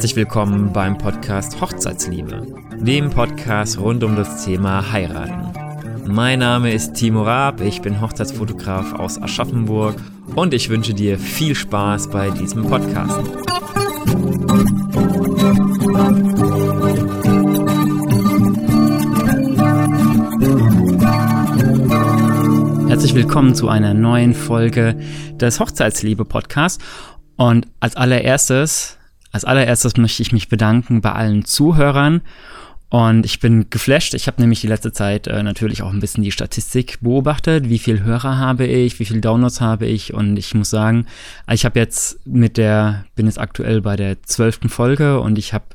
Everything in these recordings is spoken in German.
Herzlich willkommen beim Podcast Hochzeitsliebe, dem Podcast rund um das Thema Heiraten. Mein Name ist Timo Raab, ich bin Hochzeitsfotograf aus Aschaffenburg und ich wünsche dir viel Spaß bei diesem Podcast. Herzlich willkommen zu einer neuen Folge des Hochzeitsliebe Podcasts. Und als allererstes, als allererstes möchte ich mich bedanken bei allen Zuhörern. Und ich bin geflasht. Ich habe nämlich die letzte Zeit äh, natürlich auch ein bisschen die Statistik beobachtet. Wie viel Hörer habe ich, wie viel Downloads habe ich. Und ich muss sagen, ich habe jetzt mit der, bin jetzt aktuell bei der zwölften Folge und ich habe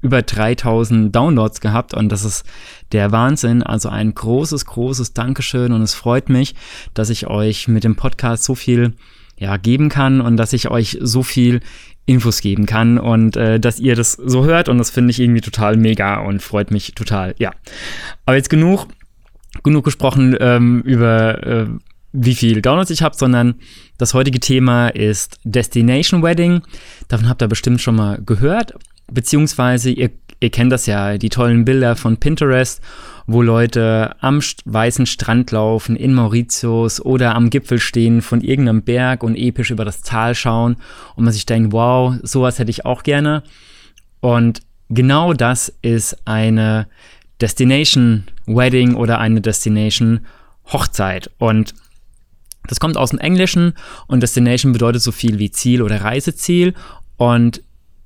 über 3000 Downloads gehabt und das ist der Wahnsinn. Also ein großes, großes Dankeschön und es freut mich, dass ich euch mit dem Podcast so viel ja, geben kann und dass ich euch so viel Infos geben kann und äh, dass ihr das so hört und das finde ich irgendwie total mega und freut mich total. Ja, aber jetzt genug, genug gesprochen ähm, über äh, wie viel Downloads ich habe, sondern das heutige Thema ist Destination Wedding. Davon habt ihr bestimmt schon mal gehört Beziehungsweise, ihr, ihr kennt das ja, die tollen Bilder von Pinterest, wo Leute am weißen Strand laufen, in Mauritius oder am Gipfel stehen von irgendeinem Berg und episch über das Tal schauen und man sich denkt, wow, sowas hätte ich auch gerne. Und genau das ist eine Destination Wedding oder eine Destination Hochzeit. Und das kommt aus dem Englischen und Destination bedeutet so viel wie Ziel oder Reiseziel. Und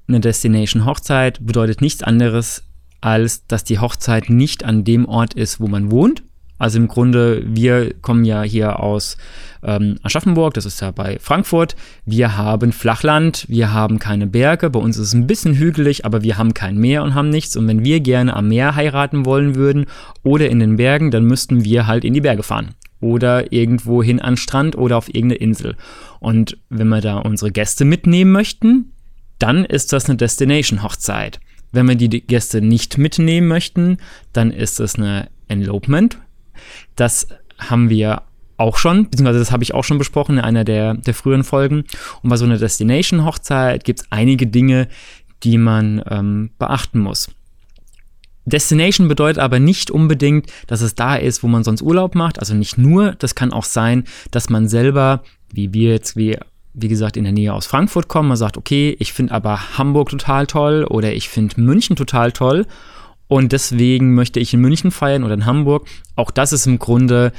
eine Destination Hochzeit bedeutet nichts anderes, als dass die Hochzeit nicht an dem Ort ist, wo man wohnt. Also im Grunde, wir kommen ja hier aus ähm, Aschaffenburg, das ist ja bei Frankfurt. Wir haben Flachland, wir haben keine Berge. Bei uns ist es ein bisschen hügelig, aber wir haben kein Meer und haben nichts. Und wenn wir gerne am Meer heiraten wollen würden oder in den Bergen, dann müssten wir halt in die Berge fahren oder irgendwo hin an Strand oder auf irgendeine Insel. Und wenn wir da unsere Gäste mitnehmen möchten, dann ist das eine Destination-Hochzeit. Wenn wir die Gäste nicht mitnehmen möchten, dann ist es eine Enlopement. Das haben wir auch schon, beziehungsweise das habe ich auch schon besprochen in einer der, der früheren Folgen. Und bei so einer Destination-Hochzeit gibt es einige Dinge, die man ähm, beachten muss. Destination bedeutet aber nicht unbedingt, dass es da ist, wo man sonst Urlaub macht. Also nicht nur, das kann auch sein, dass man selber, wie wir jetzt, wie wie gesagt, in der Nähe aus Frankfurt kommen. Man sagt, okay, ich finde aber Hamburg total toll oder ich finde München total toll und deswegen möchte ich in München feiern oder in Hamburg. Auch das ist im Grunde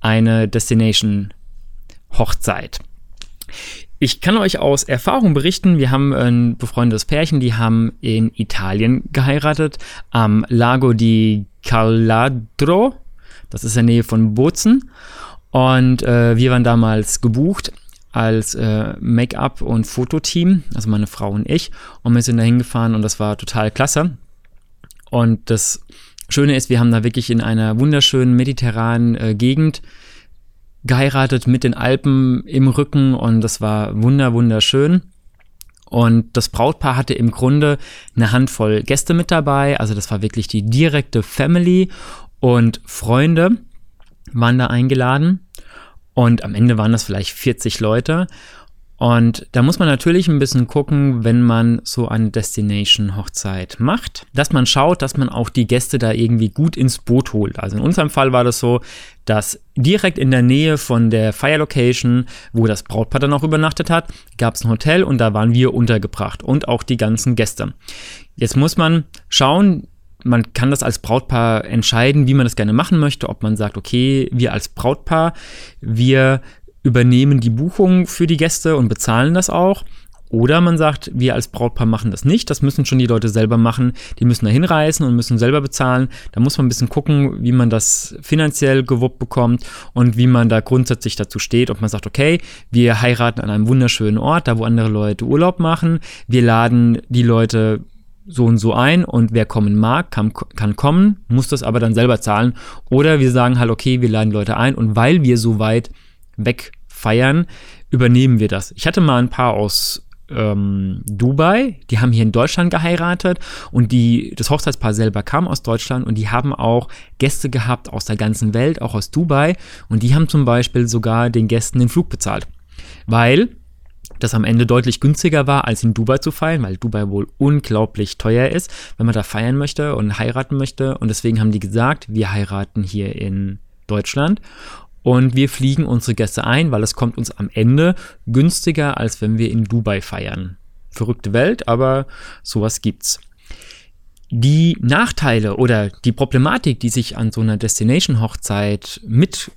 eine Destination-Hochzeit. Ich kann euch aus Erfahrung berichten, wir haben ein befreundetes Pärchen, die haben in Italien geheiratet, am Lago di Caladro, das ist in der Nähe von Bozen. Und äh, wir waren damals gebucht als äh, Make-up- und Fototeam, also meine Frau und ich. Und wir sind da hingefahren und das war total klasse. Und das Schöne ist, wir haben da wirklich in einer wunderschönen mediterranen äh, Gegend geheiratet mit den Alpen im Rücken und das war wunder, wunderschön. Und das Brautpaar hatte im Grunde eine Handvoll Gäste mit dabei. Also das war wirklich die direkte Family und Freunde waren da eingeladen. Und am Ende waren das vielleicht 40 Leute. Und da muss man natürlich ein bisschen gucken, wenn man so eine Destination-Hochzeit macht, dass man schaut, dass man auch die Gäste da irgendwie gut ins Boot holt. Also in unserem Fall war das so, dass direkt in der Nähe von der Fire Location, wo das Brautpaar dann auch übernachtet hat, gab es ein Hotel und da waren wir untergebracht und auch die ganzen Gäste. Jetzt muss man schauen, man kann das als Brautpaar entscheiden, wie man das gerne machen möchte, ob man sagt, okay, wir als Brautpaar, wir übernehmen die Buchung für die Gäste und bezahlen das auch. Oder man sagt, wir als Brautpaar machen das nicht. Das müssen schon die Leute selber machen. Die müssen da hinreisen und müssen selber bezahlen. Da muss man ein bisschen gucken, wie man das finanziell gewuppt bekommt und wie man da grundsätzlich dazu steht. Ob man sagt, okay, wir heiraten an einem wunderschönen Ort, da wo andere Leute Urlaub machen. Wir laden die Leute so und so ein und wer kommen mag, kann, kann kommen, muss das aber dann selber zahlen. Oder wir sagen halt, okay, wir laden Leute ein und weil wir so weit weg feiern, übernehmen wir das. Ich hatte mal ein paar aus ähm, Dubai, die haben hier in Deutschland geheiratet und die, das Hochzeitspaar selber kam aus Deutschland und die haben auch Gäste gehabt aus der ganzen Welt, auch aus Dubai und die haben zum Beispiel sogar den Gästen den Flug bezahlt. Weil das am Ende deutlich günstiger war, als in Dubai zu feiern, weil Dubai wohl unglaublich teuer ist, wenn man da feiern möchte und heiraten möchte. Und deswegen haben die gesagt, wir heiraten hier in Deutschland und wir fliegen unsere Gäste ein, weil es kommt uns am Ende günstiger, als wenn wir in Dubai feiern. Verrückte Welt, aber sowas gibt's. Die Nachteile oder die Problematik, die sich an so einer Destination-Hochzeit mit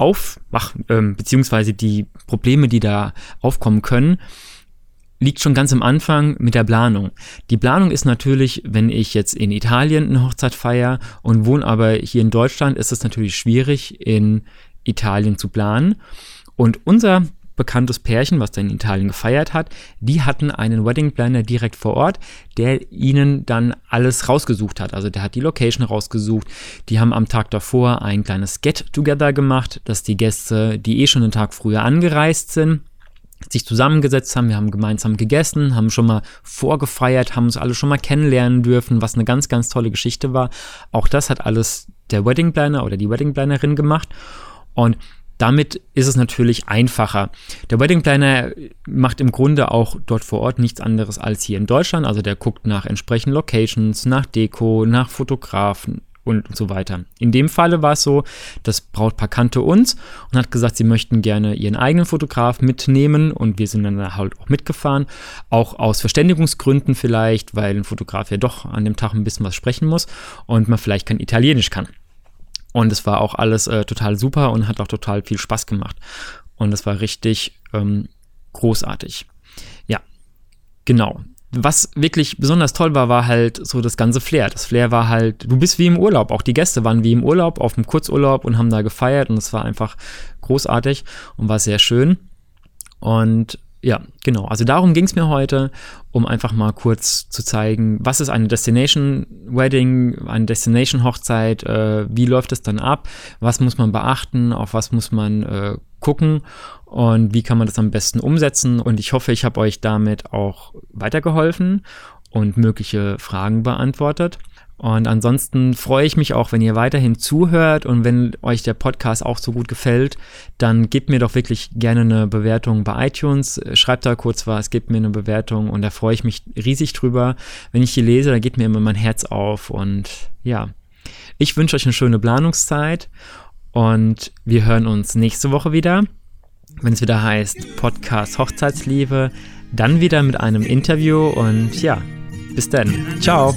auf, ach, ähm, beziehungsweise die Probleme, die da aufkommen können, liegt schon ganz am Anfang mit der Planung. Die Planung ist natürlich, wenn ich jetzt in Italien eine Hochzeit feiere und wohne aber hier in Deutschland, ist es natürlich schwierig, in Italien zu planen. Und unser bekanntes Pärchen, was da in Italien gefeiert hat, die hatten einen Wedding Planner direkt vor Ort, der ihnen dann alles rausgesucht hat. Also der hat die Location rausgesucht. Die haben am Tag davor ein kleines Get-Together gemacht, dass die Gäste, die eh schon einen Tag früher angereist sind, sich zusammengesetzt haben, wir haben gemeinsam gegessen, haben schon mal vorgefeiert, haben uns alle schon mal kennenlernen dürfen, was eine ganz, ganz tolle Geschichte war. Auch das hat alles der Wedding Planner oder die Wedding Plannerin gemacht. Und damit ist es natürlich einfacher. Der Wedding Planner macht im Grunde auch dort vor Ort nichts anderes als hier in Deutschland. Also der guckt nach entsprechenden Locations, nach Deko, nach Fotografen und so weiter. In dem Falle war es so, das Brautpaar kannte uns und hat gesagt, sie möchten gerne ihren eigenen Fotograf mitnehmen und wir sind dann halt auch mitgefahren. Auch aus Verständigungsgründen vielleicht, weil ein Fotograf ja doch an dem Tag ein bisschen was sprechen muss und man vielleicht kein Italienisch kann. Und es war auch alles äh, total super und hat auch total viel Spaß gemacht. Und es war richtig ähm, großartig. Ja, genau. Was wirklich besonders toll war, war halt so das ganze Flair. Das Flair war halt, du bist wie im Urlaub. Auch die Gäste waren wie im Urlaub, auf dem Kurzurlaub und haben da gefeiert. Und es war einfach großartig und war sehr schön. Und ja, genau. Also darum ging es mir heute, um einfach mal kurz zu zeigen, was ist eine Destination Wedding, eine Destination Hochzeit, äh, wie läuft es dann ab, was muss man beachten, auf was muss man äh, gucken und wie kann man das am besten umsetzen. Und ich hoffe, ich habe euch damit auch weitergeholfen und mögliche Fragen beantwortet. Und ansonsten freue ich mich auch, wenn ihr weiterhin zuhört und wenn euch der Podcast auch so gut gefällt, dann gebt mir doch wirklich gerne eine Bewertung bei iTunes. Schreibt da kurz was, gebt mir eine Bewertung und da freue ich mich riesig drüber. Wenn ich die lese, da geht mir immer mein Herz auf und ja, ich wünsche euch eine schöne Planungszeit und wir hören uns nächste Woche wieder, wenn es wieder heißt Podcast Hochzeitsliebe, dann wieder mit einem Interview und ja, bis dann. Ciao.